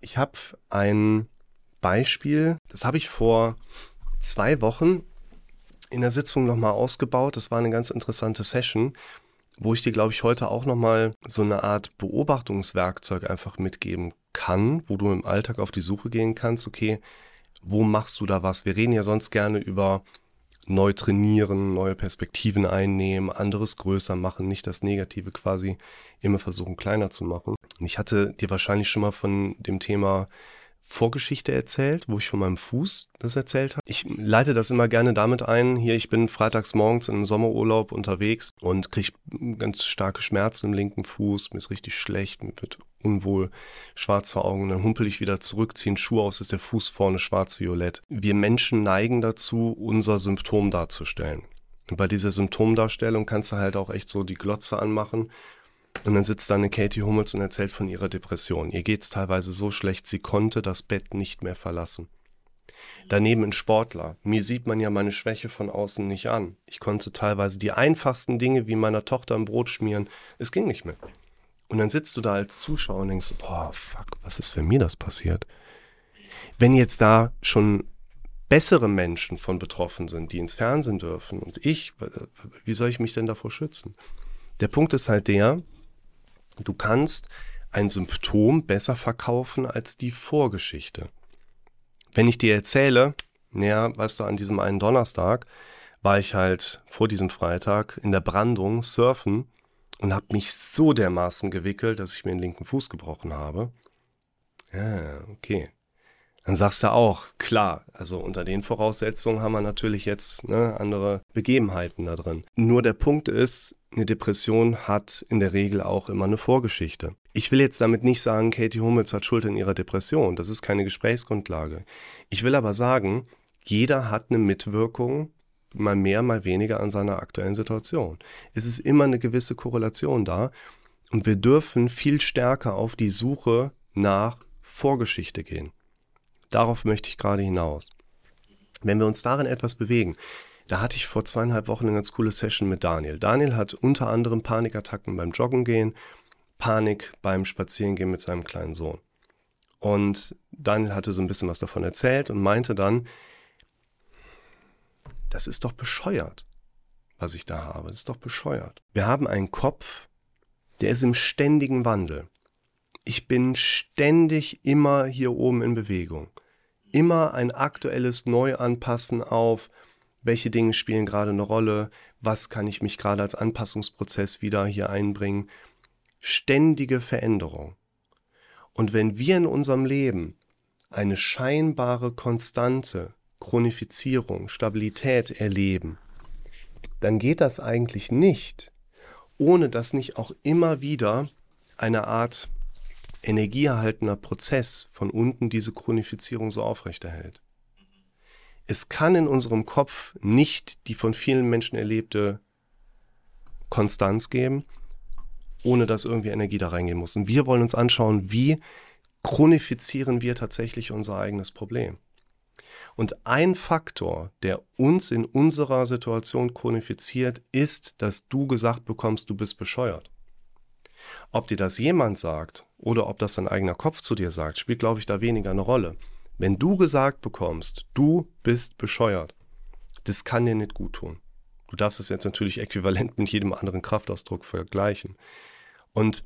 Ich habe ein Beispiel, das habe ich vor zwei Wochen in der Sitzung nochmal ausgebaut. Das war eine ganz interessante Session, wo ich dir, glaube ich, heute auch nochmal so eine Art Beobachtungswerkzeug einfach mitgeben kann, wo du im Alltag auf die Suche gehen kannst, okay, wo machst du da was? Wir reden ja sonst gerne über neu trainieren, neue Perspektiven einnehmen, anderes größer machen, nicht das Negative quasi immer versuchen kleiner zu machen. Und ich hatte dir wahrscheinlich schon mal von dem Thema Vorgeschichte erzählt, wo ich von meinem Fuß das erzählt habe. Ich leite das immer gerne damit ein. Hier, ich bin freitags morgens in einem Sommerurlaub unterwegs und kriege ganz starke Schmerzen im linken Fuß. Mir ist richtig schlecht, mir wird unwohl, schwarz vor Augen. Dann humpel ich wieder zurück, ziehe einen Schuh aus, ist der Fuß vorne schwarz-violett. Wir Menschen neigen dazu, unser Symptom darzustellen. Und bei dieser Symptomdarstellung kannst du halt auch echt so die Glotze anmachen und dann sitzt da eine Katie Hummels und erzählt von ihrer Depression. Ihr geht's teilweise so schlecht, sie konnte das Bett nicht mehr verlassen. Daneben ein Sportler. Mir sieht man ja meine Schwäche von außen nicht an. Ich konnte teilweise die einfachsten Dinge wie meiner Tochter ein Brot schmieren. Es ging nicht mehr. Und dann sitzt du da als Zuschauer und denkst, boah, fuck, was ist für mir das passiert? Wenn jetzt da schon bessere Menschen von betroffen sind, die ins Fernsehen dürfen und ich, wie soll ich mich denn davor schützen? Der Punkt ist halt der, Du kannst ein Symptom besser verkaufen als die Vorgeschichte. Wenn ich dir erzähle, naja, weißt du, an diesem einen Donnerstag war ich halt vor diesem Freitag in der Brandung surfen und habe mich so dermaßen gewickelt, dass ich mir den linken Fuß gebrochen habe. Ja, okay. Dann sagst du auch, klar, also unter den Voraussetzungen haben wir natürlich jetzt ne, andere Begebenheiten da drin. Nur der Punkt ist, eine Depression hat in der Regel auch immer eine Vorgeschichte. Ich will jetzt damit nicht sagen, Katie Hummels hat Schuld in ihrer Depression. Das ist keine Gesprächsgrundlage. Ich will aber sagen, jeder hat eine Mitwirkung, mal mehr, mal weniger an seiner aktuellen Situation. Es ist immer eine gewisse Korrelation da. Und wir dürfen viel stärker auf die Suche nach Vorgeschichte gehen. Darauf möchte ich gerade hinaus. Wenn wir uns darin etwas bewegen, da hatte ich vor zweieinhalb Wochen eine ganz coole Session mit Daniel. Daniel hat unter anderem Panikattacken beim Joggen gehen, Panik beim Spazierengehen mit seinem kleinen Sohn. Und Daniel hatte so ein bisschen was davon erzählt und meinte dann, das ist doch bescheuert, was ich da habe. Das ist doch bescheuert. Wir haben einen Kopf, der ist im ständigen Wandel. Ich bin ständig immer hier oben in Bewegung. Immer ein aktuelles Neuanpassen auf, welche Dinge spielen gerade eine Rolle, was kann ich mich gerade als Anpassungsprozess wieder hier einbringen. Ständige Veränderung. Und wenn wir in unserem Leben eine scheinbare Konstante, Chronifizierung, Stabilität erleben, dann geht das eigentlich nicht, ohne dass nicht auch immer wieder eine Art energieerhaltener Prozess von unten diese Chronifizierung so aufrechterhält. Es kann in unserem Kopf nicht die von vielen Menschen erlebte Konstanz geben, ohne dass irgendwie Energie da reingehen muss. Und wir wollen uns anschauen, wie chronifizieren wir tatsächlich unser eigenes Problem. Und ein Faktor, der uns in unserer Situation chronifiziert, ist, dass du gesagt bekommst, du bist bescheuert. Ob dir das jemand sagt oder ob das dein eigener Kopf zu dir sagt, spielt, glaube ich, da weniger eine Rolle. Wenn du gesagt bekommst, du bist bescheuert, das kann dir nicht gut tun. Du darfst es jetzt natürlich äquivalent mit jedem anderen Kraftausdruck vergleichen. Und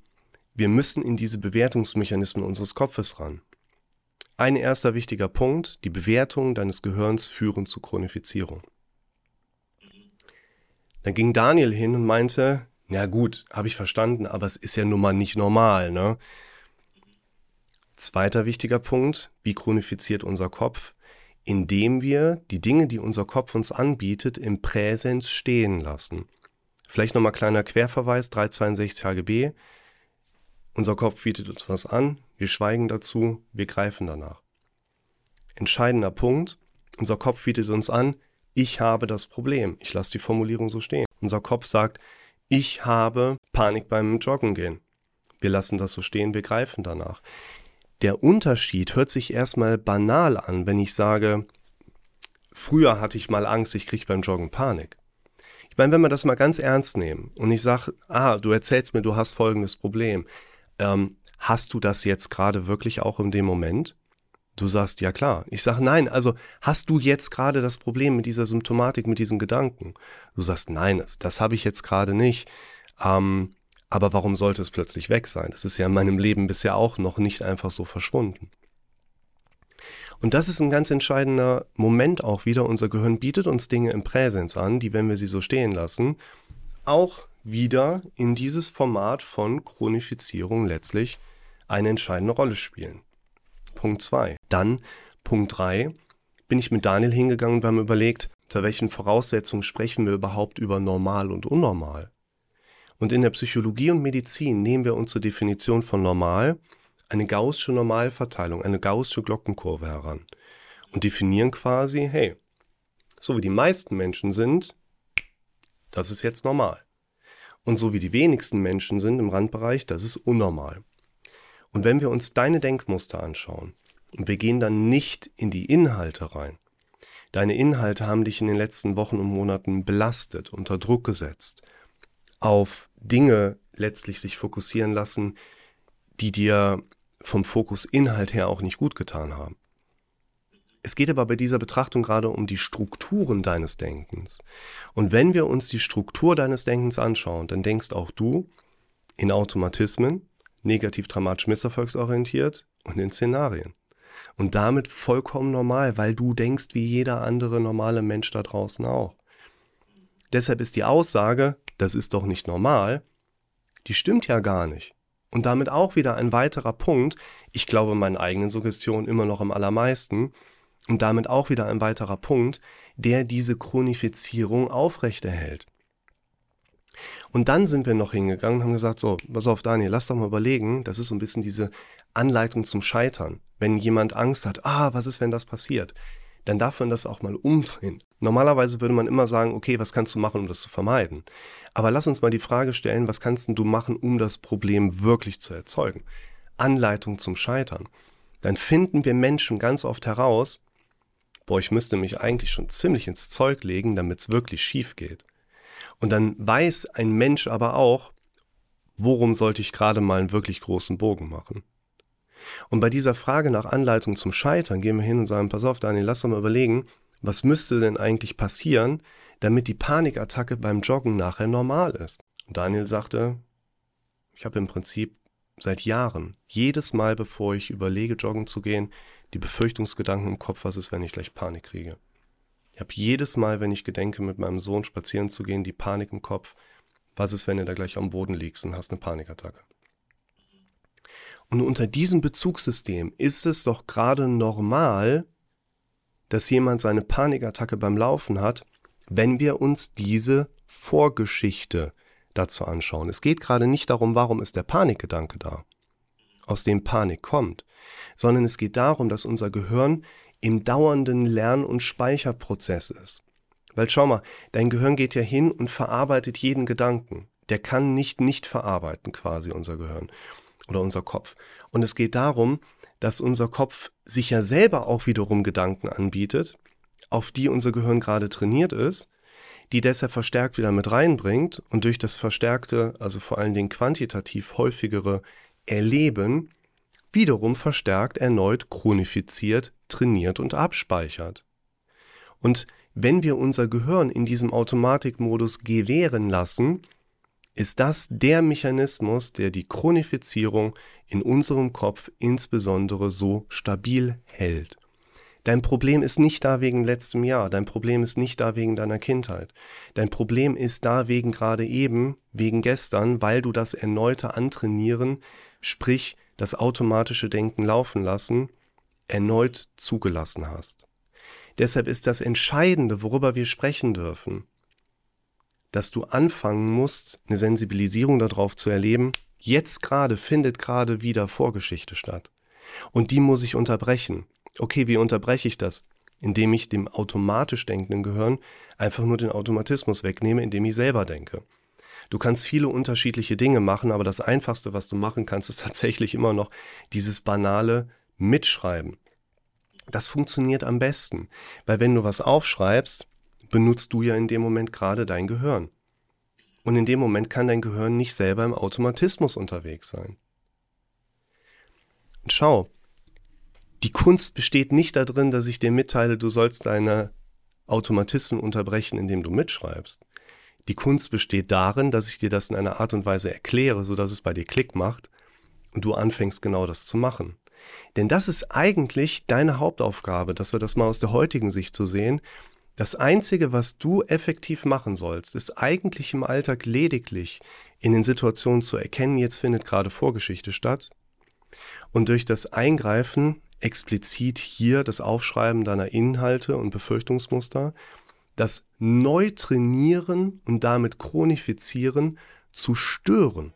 wir müssen in diese Bewertungsmechanismen unseres Kopfes ran. Ein erster wichtiger Punkt, die Bewertungen deines Gehirns führen zu Chronifizierung. Dann ging Daniel hin und meinte, ja gut, habe ich verstanden, aber es ist ja nun mal nicht normal, ne? Zweiter wichtiger Punkt, wie chronifiziert unser Kopf? Indem wir die Dinge, die unser Kopf uns anbietet, im Präsens stehen lassen. Vielleicht nochmal kleiner Querverweis, 362 HGB. Unser Kopf bietet uns was an, wir schweigen dazu, wir greifen danach. Entscheidender Punkt, unser Kopf bietet uns an, ich habe das Problem. Ich lasse die Formulierung so stehen. Unser Kopf sagt, ich habe Panik beim Joggen gehen. Wir lassen das so stehen, wir greifen danach. Der Unterschied hört sich erstmal banal an, wenn ich sage, früher hatte ich mal Angst, ich kriege beim Joggen Panik. Ich meine, wenn wir das mal ganz ernst nehmen und ich sage, ah, du erzählst mir, du hast folgendes Problem, ähm, hast du das jetzt gerade wirklich auch in dem Moment? Du sagst, ja klar. Ich sage, nein, also hast du jetzt gerade das Problem mit dieser Symptomatik, mit diesen Gedanken? Du sagst, nein, das, das habe ich jetzt gerade nicht. Ähm, aber warum sollte es plötzlich weg sein? Das ist ja in meinem Leben bisher auch noch nicht einfach so verschwunden. Und das ist ein ganz entscheidender Moment auch wieder. Unser Gehirn bietet uns Dinge im Präsens an, die, wenn wir sie so stehen lassen, auch wieder in dieses Format von Chronifizierung letztlich eine entscheidende Rolle spielen. Punkt 2. Dann Punkt 3 bin ich mit Daniel hingegangen und wir haben überlegt, unter welchen Voraussetzungen sprechen wir überhaupt über normal und unnormal. Und in der Psychologie und Medizin nehmen wir uns zur Definition von normal eine gaußsche Normalverteilung, eine gaußsche Glockenkurve heran und definieren quasi, hey, so wie die meisten Menschen sind, das ist jetzt normal. Und so wie die wenigsten Menschen sind im Randbereich, das ist unnormal. Und wenn wir uns deine Denkmuster anschauen und wir gehen dann nicht in die Inhalte rein, deine Inhalte haben dich in den letzten Wochen und Monaten belastet, unter Druck gesetzt, auf Dinge letztlich sich fokussieren lassen, die dir vom Fokus Inhalt her auch nicht gut getan haben. Es geht aber bei dieser Betrachtung gerade um die Strukturen deines Denkens. Und wenn wir uns die Struktur deines Denkens anschauen, dann denkst auch du in Automatismen, negativ dramatisch misserfolgsorientiert und in Szenarien. Und damit vollkommen normal, weil du denkst wie jeder andere normale Mensch da draußen auch. Deshalb ist die Aussage, das ist doch nicht normal, die stimmt ja gar nicht. Und damit auch wieder ein weiterer Punkt, ich glaube meinen eigenen Suggestionen immer noch am allermeisten, und damit auch wieder ein weiterer Punkt, der diese Chronifizierung aufrechterhält. Und dann sind wir noch hingegangen und haben gesagt, so, pass auf Daniel, lass doch mal überlegen, das ist so ein bisschen diese Anleitung zum Scheitern. Wenn jemand Angst hat, ah, was ist, wenn das passiert? Dann darf man das auch mal umdrehen. Normalerweise würde man immer sagen, okay, was kannst du machen, um das zu vermeiden? Aber lass uns mal die Frage stellen, was kannst du machen, um das Problem wirklich zu erzeugen? Anleitung zum Scheitern. Dann finden wir Menschen ganz oft heraus, boah, ich müsste mich eigentlich schon ziemlich ins Zeug legen, damit es wirklich schief geht. Und dann weiß ein Mensch aber auch, worum sollte ich gerade mal einen wirklich großen Bogen machen. Und bei dieser Frage nach Anleitung zum Scheitern gehen wir hin und sagen, pass auf, Daniel, lass doch mal überlegen, was müsste denn eigentlich passieren, damit die Panikattacke beim Joggen nachher normal ist. Und Daniel sagte, ich habe im Prinzip seit Jahren, jedes Mal, bevor ich überlege, joggen zu gehen, die Befürchtungsgedanken im Kopf, was ist, wenn ich gleich Panik kriege. Ich habe jedes Mal, wenn ich gedenke, mit meinem Sohn spazieren zu gehen, die Panik im Kopf, was ist, wenn du da gleich am Boden liegst und hast eine Panikattacke. Und unter diesem Bezugssystem ist es doch gerade normal, dass jemand seine Panikattacke beim Laufen hat, wenn wir uns diese Vorgeschichte dazu anschauen. Es geht gerade nicht darum, warum ist der Panikgedanke da, aus dem Panik kommt, sondern es geht darum, dass unser Gehirn im dauernden Lern- und Speicherprozess ist. Weil schau mal, dein Gehirn geht ja hin und verarbeitet jeden Gedanken. Der kann nicht nicht verarbeiten quasi unser Gehirn oder unser Kopf. Und es geht darum, dass unser Kopf sich ja selber auch wiederum Gedanken anbietet, auf die unser Gehirn gerade trainiert ist, die deshalb verstärkt wieder mit reinbringt und durch das verstärkte, also vor allen Dingen quantitativ häufigere Erleben wiederum verstärkt erneut chronifiziert, trainiert und abspeichert. Und wenn wir unser Gehirn in diesem Automatikmodus gewähren lassen, ist das der Mechanismus, der die Chronifizierung in unserem Kopf insbesondere so stabil hält. Dein Problem ist nicht da wegen letztem Jahr, dein Problem ist nicht da wegen deiner Kindheit. Dein Problem ist da wegen gerade eben, wegen gestern, weil du das erneute Antrainieren, sprich das automatische Denken laufen lassen, erneut zugelassen hast. Deshalb ist das Entscheidende, worüber wir sprechen dürfen, dass du anfangen musst, eine Sensibilisierung darauf zu erleben, jetzt gerade findet gerade wieder Vorgeschichte statt. Und die muss ich unterbrechen. Okay, wie unterbreche ich das? Indem ich dem automatisch denkenden Gehirn einfach nur den Automatismus wegnehme, indem ich selber denke. Du kannst viele unterschiedliche Dinge machen, aber das Einfachste, was du machen kannst, ist tatsächlich immer noch dieses banale Mitschreiben. Das funktioniert am besten, weil wenn du was aufschreibst, benutzt du ja in dem Moment gerade dein Gehirn. Und in dem Moment kann dein Gehirn nicht selber im Automatismus unterwegs sein. schau, die Kunst besteht nicht darin, dass ich dir mitteile, du sollst deine Automatismen unterbrechen, indem du mitschreibst. Die Kunst besteht darin, dass ich dir das in einer Art und Weise erkläre, sodass es bei dir Klick macht und du anfängst genau das zu machen. Denn das ist eigentlich deine Hauptaufgabe, dass wir das mal aus der heutigen Sicht zu so sehen. Das Einzige, was du effektiv machen sollst, ist eigentlich im Alltag lediglich in den Situationen zu erkennen, jetzt findet gerade Vorgeschichte statt. Und durch das Eingreifen explizit hier das Aufschreiben deiner Inhalte und Befürchtungsmuster, das Neutrainieren und damit Chronifizieren zu stören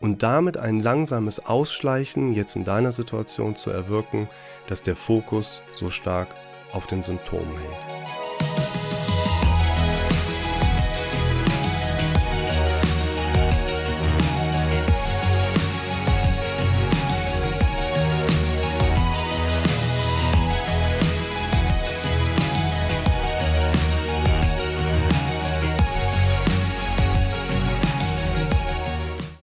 und damit ein langsames Ausschleichen jetzt in deiner Situation zu erwirken, dass der Fokus so stark auf den Symptomen hängt.